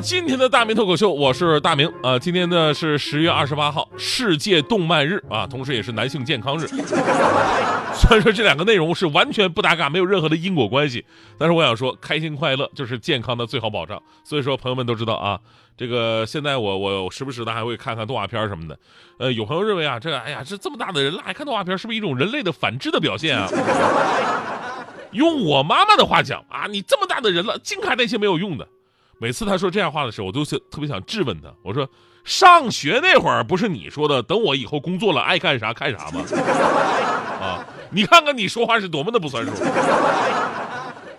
今天的大明脱口秀，我是大明啊、今天呢是十月二十八号，世界动漫日啊，同时也是男性健康日。虽然说这两个内容是完全不搭嘎，没有任何的因果关系，但是我想说，开心快乐就是健康的最好保障。所以说，朋友们都知道啊，这个现在我我时不时的还会看看动画片什么的。呃，有朋友认为啊，这哎呀，这这么大的人了还看动画片，是不是一种人类的反智的表现啊？用我妈妈的话讲啊，你这么大的人了，净看那些没有用的。每次他说这样话的时候，我都是特别想质问他。我说，上学那会儿不是你说的，等我以后工作了爱干啥干啥吗？啊，你看看你说话是多么的不算数，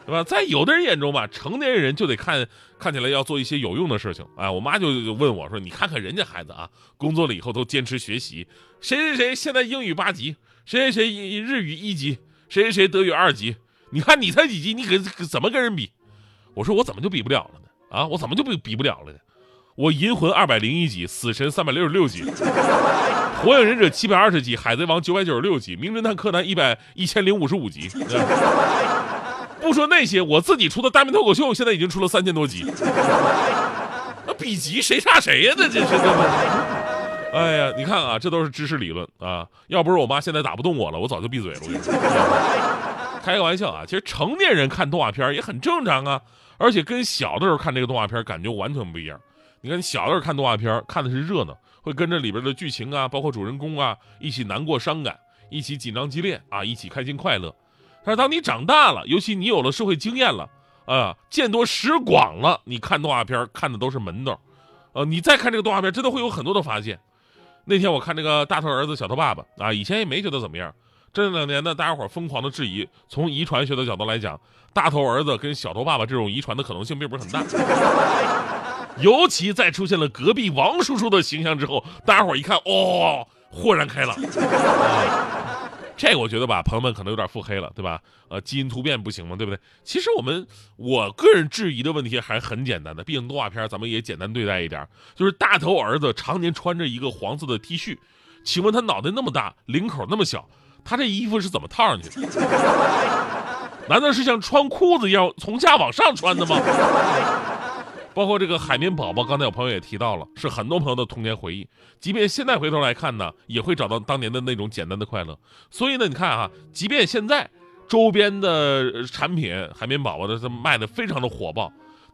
对吧？在有的人眼中吧，成年人就得看看起来要做一些有用的事情。哎，我妈就就问我说：“你看看人家孩子啊，工作了以后都坚持学习，谁谁谁现在英语八级，谁谁谁日语一级，谁谁谁德语二级，你看你才几级，你跟怎么跟人比？”我说：“我怎么就比不了了呢？”啊，我怎么就比比不了了呢？我银魂二百零一级，死神三百六十六级，火影忍者七百二十级，海贼王九百九十六级，名侦探柯南一百一千零五十五级。不说那些，我自己出的大明脱口秀现在已经出了三千多集。那比级谁差谁呀？那这是？哎呀，你看啊，这都是知识理论啊！要不是我妈现在打不动我了，我早就闭嘴了。我跟你说，开个玩笑啊，其实成年人看动画片也很正常啊。而且跟小的时候看这个动画片感觉完全不一样。你看，小的时候看动画片看的是热闹，会跟着里边的剧情啊，包括主人公啊，一起难过伤感，一起紧张激烈啊，一起开心快乐。但是当你长大了，尤其你有了社会经验了，啊，见多识广了，你看动画片看的都是门道。呃，你再看这个动画片，真的会有很多的发现。那天我看这个大头儿子小头爸爸啊，以前也没觉得怎么样。这两年呢，大家伙疯狂的质疑，从遗传学的角度来讲，大头儿子跟小头爸爸这种遗传的可能性并不是很大。尤其在出现了隔壁王叔叔的形象之后，大家伙一看，哦，豁然开朗。这我觉得吧，朋友们可能有点腹黑了，对吧？呃，基因突变不行吗？对不对？其实我们我个人质疑的问题还很简单的，毕竟动画片咱们也简单对待一点，就是大头儿子常年穿着一个黄色的 T 恤，请问他脑袋那么大，领口那么小？他这衣服是怎么套上去的？难道是像穿裤子一样从下往上穿的吗？包括这个海绵宝宝，刚才有朋友也提到了，是很多朋友的童年回忆。即便现在回头来看呢，也会找到当年的那种简单的快乐。所以呢，你看啊，即便现在周边的产品海绵宝宝的卖的非常的火爆，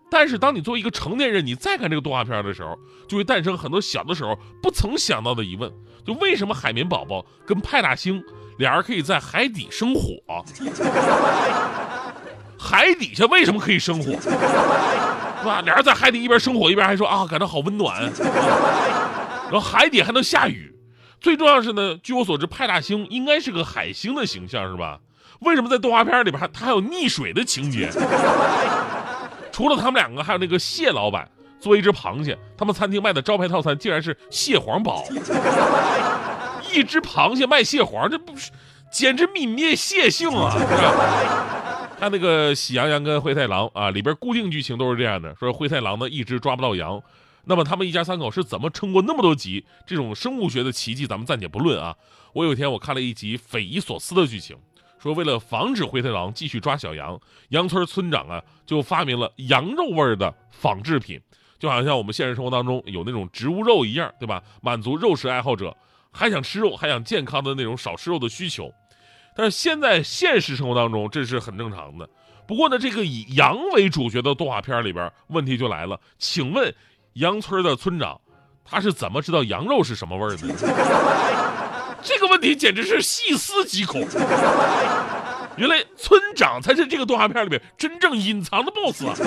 但是当你作为一个成年人，你再看这个动画片的时候，就会诞生很多小的时候不曾想到的疑问：就为什么海绵宝宝跟派大星？俩人可以在海底生火，海底下为什么可以生火？是吧？俩人在海底一边生火一边还说啊，感到好温暖。然后海底还能下雨，最重要是呢，据我所知，派大星应该是个海星的形象，是吧？为什么在动画片里边还他还有溺水的情节？除了他们两个，还有那个蟹老板作为一只螃蟹，他们餐厅卖的招牌套餐竟然是蟹黄堡。一只螃蟹卖蟹黄，这不是简直泯灭蟹性啊！是吧？他那个《喜羊羊跟灰太狼》啊，里边固定剧情都是这样的：说灰太狼呢一直抓不到羊，那么他们一家三口是怎么撑过那么多集？这种生物学的奇迹咱们暂且不论啊。我有一天我看了一集匪夷所思的剧情，说为了防止灰太狼继续抓小羊，羊村村长啊就发明了羊肉味的仿制品，就好像我们现实生活当中有那种植物肉一样，对吧？满足肉食爱好者。还想吃肉，还想健康的那种少吃肉的需求，但是现在现实生活当中这是很正常的。不过呢，这个以羊为主角的动画片里边，问题就来了。请问，羊村的村长他是怎么知道羊肉是什么味儿的？这个问题简直是细思极恐。原来村长才是这个动画片里面真正隐藏的 BOSS！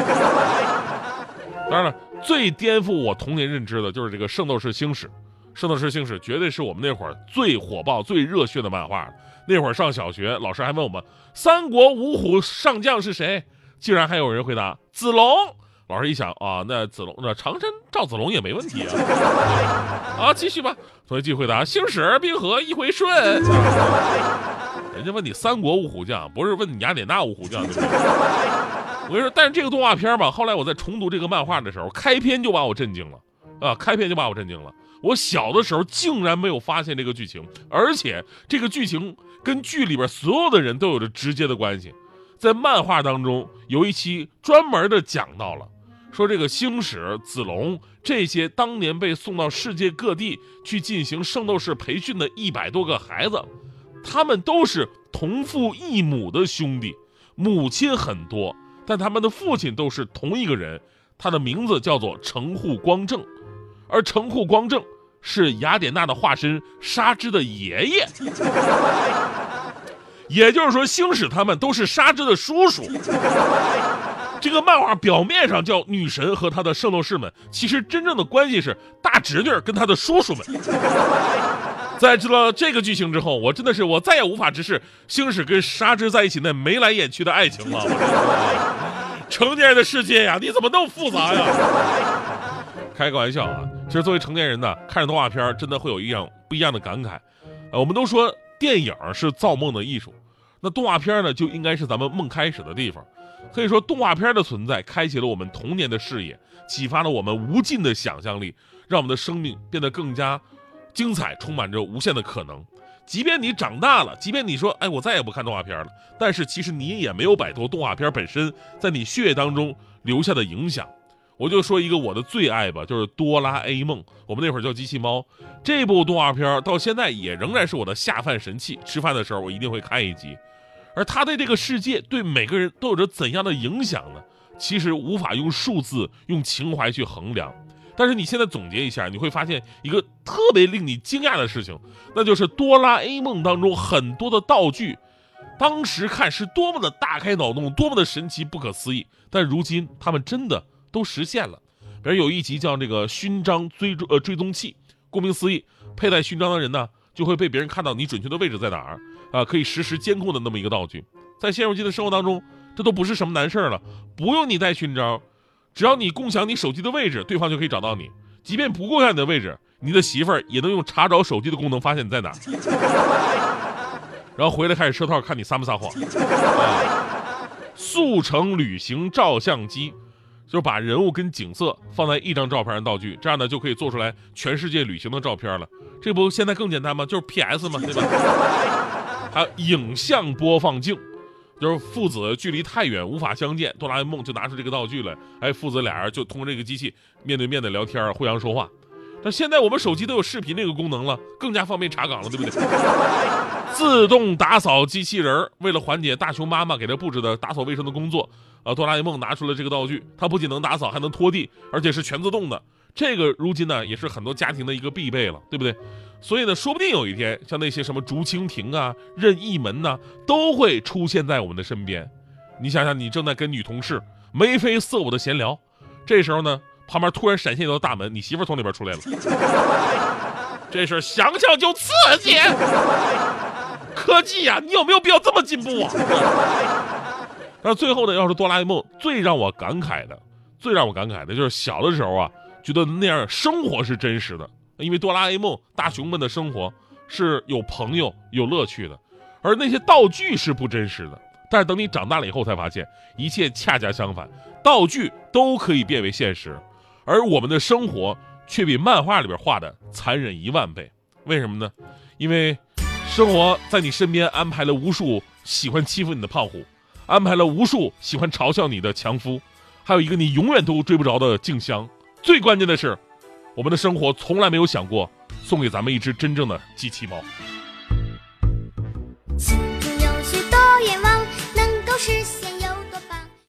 当然了，最颠覆我童年认知的就是这个《圣斗士星矢》。《圣斗士星矢》绝对是我们那会儿最火爆、最热血的漫画。那会儿上小学，老师还问我们三国五虎上将是谁，竟然还有人回答子龙。老师一想啊，那子龙那长生赵子龙也没问题啊。啊，继续吧。同学继续回答：星矢、冰河、一回顺。人家问你三国五虎将，不是问你雅典娜五虎将，对不对？我跟你说，但是这个动画片吧，后来我在重读这个漫画的时候，开篇就把我震惊了啊！开篇就把我震惊了。我小的时候竟然没有发现这个剧情，而且这个剧情跟剧里边所有的人都有着直接的关系。在漫画当中有一期专门的讲到了，说这个星矢、子龙这些当年被送到世界各地去进行圣斗士培训的一百多个孩子，他们都是同父异母的兄弟，母亲很多。但他们的父亲都是同一个人，他的名字叫做城户光正，而城户光正是雅典娜的化身纱织的爷爷，也就是说，星矢他们都是纱织的叔叔。这个漫画表面上叫女神和她的圣斗士们，其实真正的关系是大侄女跟她的叔叔们。在知道这个剧情之后，我真的是我再也无法直视星矢跟沙织在一起那眉来眼去的爱情了。成年人的世界呀，你怎么那么复杂呀？开个玩笑啊！其实作为成年人呢，看着动画片真的会有一样不一样的感慨。呃，我们都说电影是造梦的艺术，那动画片呢就应该是咱们梦开始的地方。可以说，动画片的存在开启了我们童年的视野，启发了我们无尽的想象力，让我们的生命变得更加。精彩，充满着无限的可能。即便你长大了，即便你说“哎，我再也不看动画片了”，但是其实你也没有摆脱动画片本身在你血液当中留下的影响。我就说一个我的最爱吧，就是《哆啦 A 梦》，我们那会儿叫机器猫。这部动画片到现在也仍然是我的下饭神器，吃饭的时候我一定会看一集。而他对这个世界，对每个人都有着怎样的影响呢？其实无法用数字、用情怀去衡量。但是你现在总结一下，你会发现一个特别令你惊讶的事情，那就是哆啦 A 梦当中很多的道具，当时看是多么的大开脑洞，多么的神奇不可思议，但如今他们真的都实现了。比如有一集叫这个勋章追踪呃追踪器，顾名思义，佩戴勋章的人呢就会被别人看到你准确的位置在哪儿啊，可以实时监控的那么一个道具。在现如今的生活当中，这都不是什么难事儿了，不用你带勋章。只要你共享你手机的位置，对方就可以找到你。即便不共享你的位置，你的媳妇儿也能用查找手机的功能发现你在哪，然后回来开始设套，看你撒不撒谎。速成旅行照相机，就是把人物跟景色放在一张照片上道具，这样呢就可以做出来全世界旅行的照片了。这不现在更简单吗？就是 PS 嘛，对吧？还有影像播放镜。就是父子距离太远无法相见，哆啦 A 梦就拿出这个道具来，哎，父子俩人就通过这个机器面对面的聊天，互相说话。但现在我们手机都有视频这个功能了，更加方便查岗了，对不对？自动打扫机器人为了缓解大熊妈妈给他布置的打扫卫生的工作，啊，哆啦 A 梦拿出了这个道具，它不仅能打扫，还能拖地，而且是全自动的。这个如今呢，也是很多家庭的一个必备了，对不对？所以呢，说不定有一天，像那些什么竹蜻蜓啊、任意门呐，都会出现在我们的身边。你想想，你正在跟女同事眉飞色舞的闲聊，这时候呢，旁边突然闪现一道大门，你媳妇从里边出来了。这事想想就刺激。科技呀，你有没有必要这么进步啊？但是最后呢，要是哆啦 A 梦，最让我感慨的，最让我感慨的就是小的时候啊。觉得那样生活是真实的，因为哆啦 A 梦大雄们的生活是有朋友有乐趣的，而那些道具是不真实的。但是等你长大了以后，才发现一切恰恰相反，道具都可以变为现实，而我们的生活却比漫画里边画的残忍一万倍。为什么呢？因为生活在你身边安排了无数喜欢欺负你的胖虎，安排了无数喜欢嘲笑你的强夫，还有一个你永远都追不着的静香。最关键的是，我们的生活从来没有想过送给咱们一只真正的机器猫。